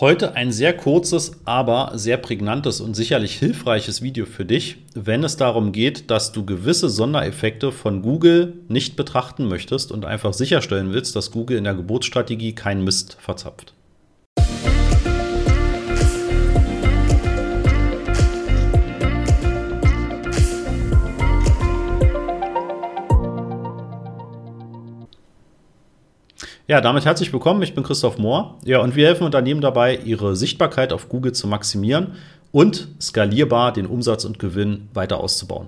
Heute ein sehr kurzes, aber sehr prägnantes und sicherlich hilfreiches Video für dich, wenn es darum geht, dass du gewisse Sondereffekte von Google nicht betrachten möchtest und einfach sicherstellen willst, dass Google in der Geburtsstrategie keinen Mist verzapft. Ja, damit herzlich willkommen. Ich bin Christoph Mohr. Ja, und wir helfen Unternehmen dabei, ihre Sichtbarkeit auf Google zu maximieren und skalierbar den Umsatz und Gewinn weiter auszubauen.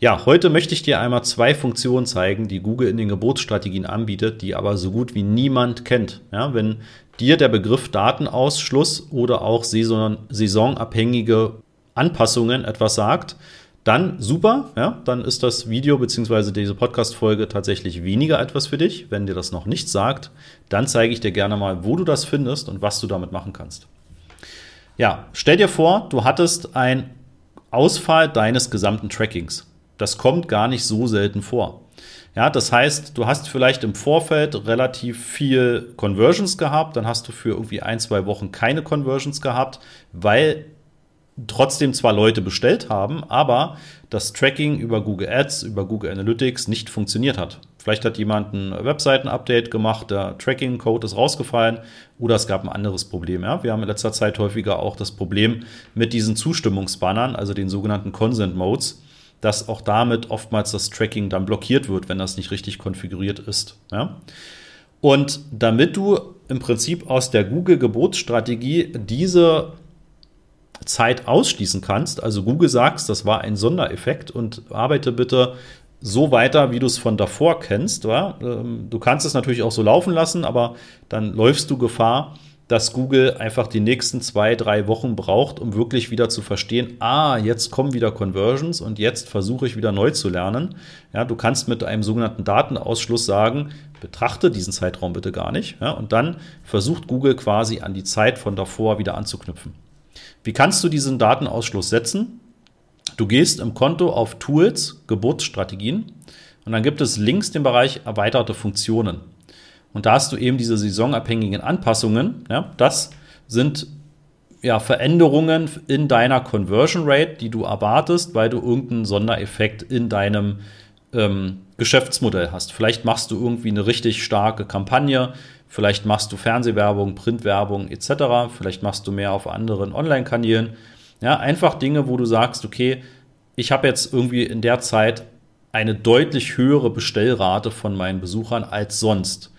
Ja, heute möchte ich dir einmal zwei Funktionen zeigen, die Google in den Geburtsstrategien anbietet, die aber so gut wie niemand kennt. Ja, wenn dir der Begriff Datenausschluss oder auch saison saisonabhängige Anpassungen etwas sagt, dann super, ja, dann ist das Video bzw. diese Podcast-Folge tatsächlich weniger etwas für dich. Wenn dir das noch nicht sagt, dann zeige ich dir gerne mal, wo du das findest und was du damit machen kannst. Ja, stell dir vor, du hattest ein Ausfall deines gesamten Trackings. Das kommt gar nicht so selten vor. Ja, das heißt, du hast vielleicht im Vorfeld relativ viel Conversions gehabt, dann hast du für irgendwie ein, zwei Wochen keine Conversions gehabt, weil trotzdem zwar Leute bestellt haben, aber das Tracking über Google Ads, über Google Analytics nicht funktioniert hat. Vielleicht hat jemand ein Webseiten-Update gemacht, der Tracking-Code ist rausgefallen oder es gab ein anderes Problem. Ja? Wir haben in letzter Zeit häufiger auch das Problem mit diesen Zustimmungsbannern, also den sogenannten Consent Modes, dass auch damit oftmals das Tracking dann blockiert wird, wenn das nicht richtig konfiguriert ist. Ja? Und damit du im Prinzip aus der Google-Gebotsstrategie diese Zeit ausschließen kannst, also Google sagst, das war ein Sondereffekt und arbeite bitte so weiter, wie du es von davor kennst. Wa? Ähm, du kannst es natürlich auch so laufen lassen, aber dann läufst du Gefahr, dass Google einfach die nächsten zwei, drei Wochen braucht, um wirklich wieder zu verstehen, ah, jetzt kommen wieder Conversions und jetzt versuche ich wieder neu zu lernen. Ja, du kannst mit einem sogenannten Datenausschluss sagen, betrachte diesen Zeitraum bitte gar nicht. Ja, und dann versucht Google quasi an die Zeit von davor wieder anzuknüpfen. Wie kannst du diesen Datenausschluss setzen? Du gehst im Konto auf Tools, Geburtsstrategien und dann gibt es links den Bereich erweiterte Funktionen. Und da hast du eben diese saisonabhängigen Anpassungen. Ja, das sind ja, Veränderungen in deiner Conversion Rate, die du erwartest, weil du irgendeinen Sondereffekt in deinem ähm, Geschäftsmodell hast. Vielleicht machst du irgendwie eine richtig starke Kampagne, vielleicht machst du Fernsehwerbung, Printwerbung etc., vielleicht machst du mehr auf anderen Online-Kanälen. Ja, einfach Dinge, wo du sagst, okay, ich habe jetzt irgendwie in der Zeit eine deutlich höhere Bestellrate von meinen Besuchern als sonst.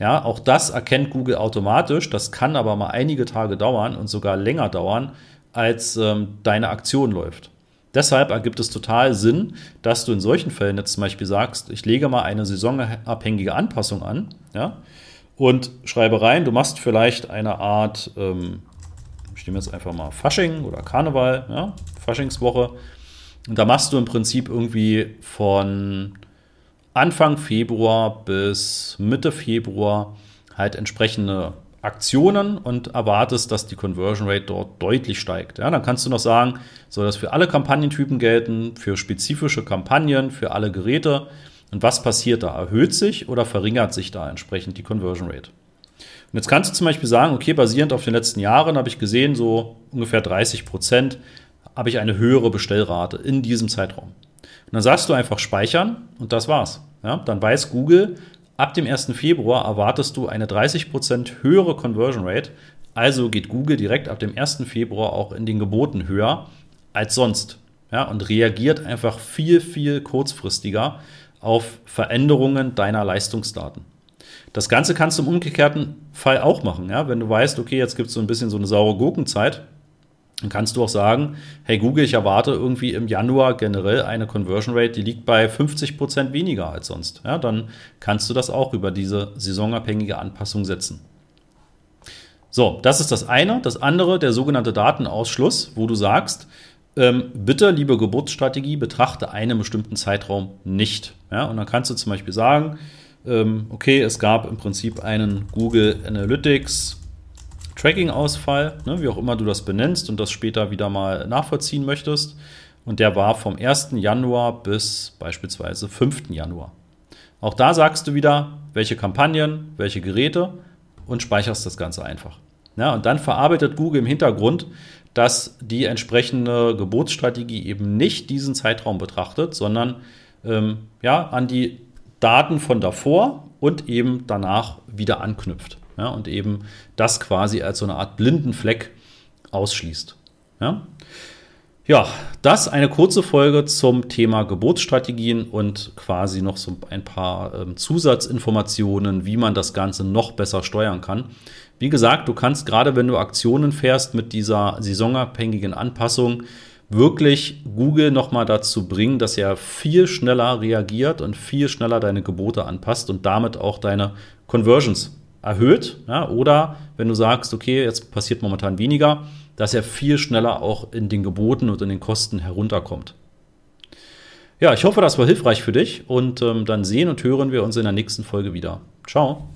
Ja, auch das erkennt Google automatisch. Das kann aber mal einige Tage dauern und sogar länger dauern, als ähm, deine Aktion läuft. Deshalb ergibt es total Sinn, dass du in solchen Fällen jetzt zum Beispiel sagst, ich lege mal eine saisonabhängige Anpassung an, ja, und schreibe rein, du machst vielleicht eine Art, ähm, ich nehme jetzt einfach mal Fasching oder Karneval, ja, Faschingswoche. Und da machst du im Prinzip irgendwie von Anfang Februar bis Mitte Februar halt entsprechende Aktionen und erwartest, dass die Conversion Rate dort deutlich steigt. Ja, dann kannst du noch sagen, soll das für alle Kampagnentypen gelten, für spezifische Kampagnen, für alle Geräte. Und was passiert da? Erhöht sich oder verringert sich da entsprechend die Conversion Rate? Und jetzt kannst du zum Beispiel sagen, okay, basierend auf den letzten Jahren habe ich gesehen, so ungefähr 30 Prozent habe ich eine höhere Bestellrate in diesem Zeitraum. Und dann sagst du einfach speichern und das war's. Ja, dann weiß Google, Ab dem 1. Februar erwartest du eine 30% höhere Conversion Rate. Also geht Google direkt ab dem 1. Februar auch in den Geboten höher als sonst. Ja, und reagiert einfach viel, viel kurzfristiger auf Veränderungen deiner Leistungsdaten. Das Ganze kannst du im umgekehrten Fall auch machen. Ja? Wenn du weißt, okay, jetzt gibt es so ein bisschen so eine saure Gurkenzeit, dann kannst du auch sagen, hey Google, ich erwarte irgendwie im Januar generell eine Conversion Rate, die liegt bei 50 Prozent weniger als sonst. Ja, dann kannst du das auch über diese saisonabhängige Anpassung setzen. So, das ist das eine. Das andere, der sogenannte Datenausschluss, wo du sagst, ähm, bitte, liebe Geburtsstrategie, betrachte einen bestimmten Zeitraum nicht. Ja, und dann kannst du zum Beispiel sagen, ähm, okay, es gab im Prinzip einen Google Analytics Tracking-Ausfall, ne, wie auch immer du das benennst und das später wieder mal nachvollziehen möchtest. Und der war vom 1. Januar bis beispielsweise 5. Januar. Auch da sagst du wieder, welche Kampagnen, welche Geräte und speicherst das Ganze einfach. Ja, und dann verarbeitet Google im Hintergrund, dass die entsprechende Geburtsstrategie eben nicht diesen Zeitraum betrachtet, sondern ähm, ja, an die Daten von davor und eben danach wieder anknüpft. Ja, und eben das quasi als so eine Art blinden Fleck ausschließt. Ja? Ja, das eine kurze Folge zum Thema Geburtsstrategien und quasi noch so ein paar ähm, Zusatzinformationen, wie man das Ganze noch besser steuern kann. Wie gesagt, du kannst gerade, wenn du Aktionen fährst mit dieser saisonabhängigen Anpassung, wirklich Google nochmal dazu bringen, dass er viel schneller reagiert und viel schneller deine Gebote anpasst und damit auch deine Conversions erhöht. Ja, oder wenn du sagst, okay, jetzt passiert momentan weniger, dass er viel schneller auch in den Geboten und in den Kosten herunterkommt. Ja, ich hoffe, das war hilfreich für dich und ähm, dann sehen und hören wir uns in der nächsten Folge wieder. Ciao.